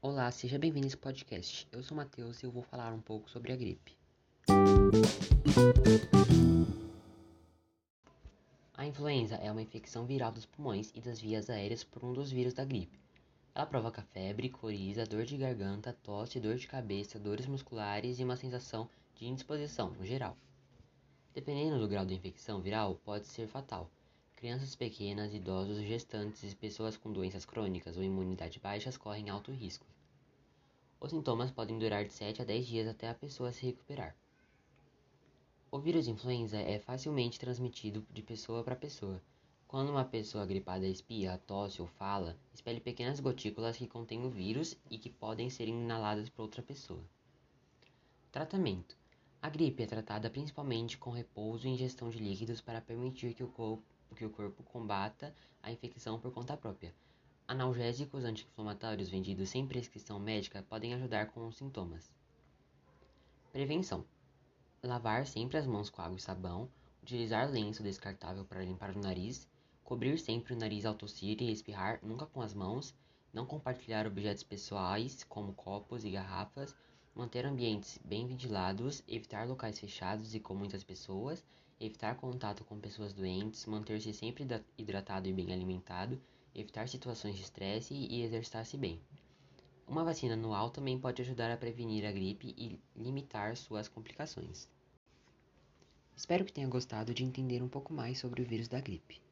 Olá, seja bem-vindo a esse podcast. Eu sou o Matheus e eu vou falar um pouco sobre a gripe. A influenza é uma infecção viral dos pulmões e das vias aéreas por um dos vírus da gripe. Ela provoca febre, coriza, dor de garganta, tosse, dor de cabeça, dores musculares e uma sensação de indisposição no geral. Dependendo do grau da infecção viral, pode ser fatal. Crianças pequenas, idosos, gestantes e pessoas com doenças crônicas ou imunidade baixas correm alto risco. Os sintomas podem durar de 7 a 10 dias até a pessoa se recuperar. O vírus influenza é facilmente transmitido de pessoa para pessoa. Quando uma pessoa gripada espirra, tosse ou fala, expele pequenas gotículas que contêm o vírus e que podem ser inaladas por outra pessoa. Tratamento: A gripe é tratada principalmente com repouso e ingestão de líquidos para permitir que o corpo, que o corpo combata a infecção por conta própria. Analgésicos anti-inflamatórios vendidos sem prescrição médica podem ajudar com os sintomas. Prevenção: Lavar sempre as mãos com água e sabão, utilizar lenço descartável para limpar o nariz, cobrir sempre o nariz ao tossir e espirrar, nunca com as mãos, não compartilhar objetos pessoais, como copos e garrafas, manter ambientes bem ventilados, evitar locais fechados e com muitas pessoas, evitar contato com pessoas doentes, manter-se sempre hidratado e bem alimentado, evitar situações de estresse e exercitar-se bem. Uma vacina anual também pode ajudar a prevenir a gripe e limitar suas complicações. Espero que tenha gostado de entender um pouco mais sobre o vírus da gripe.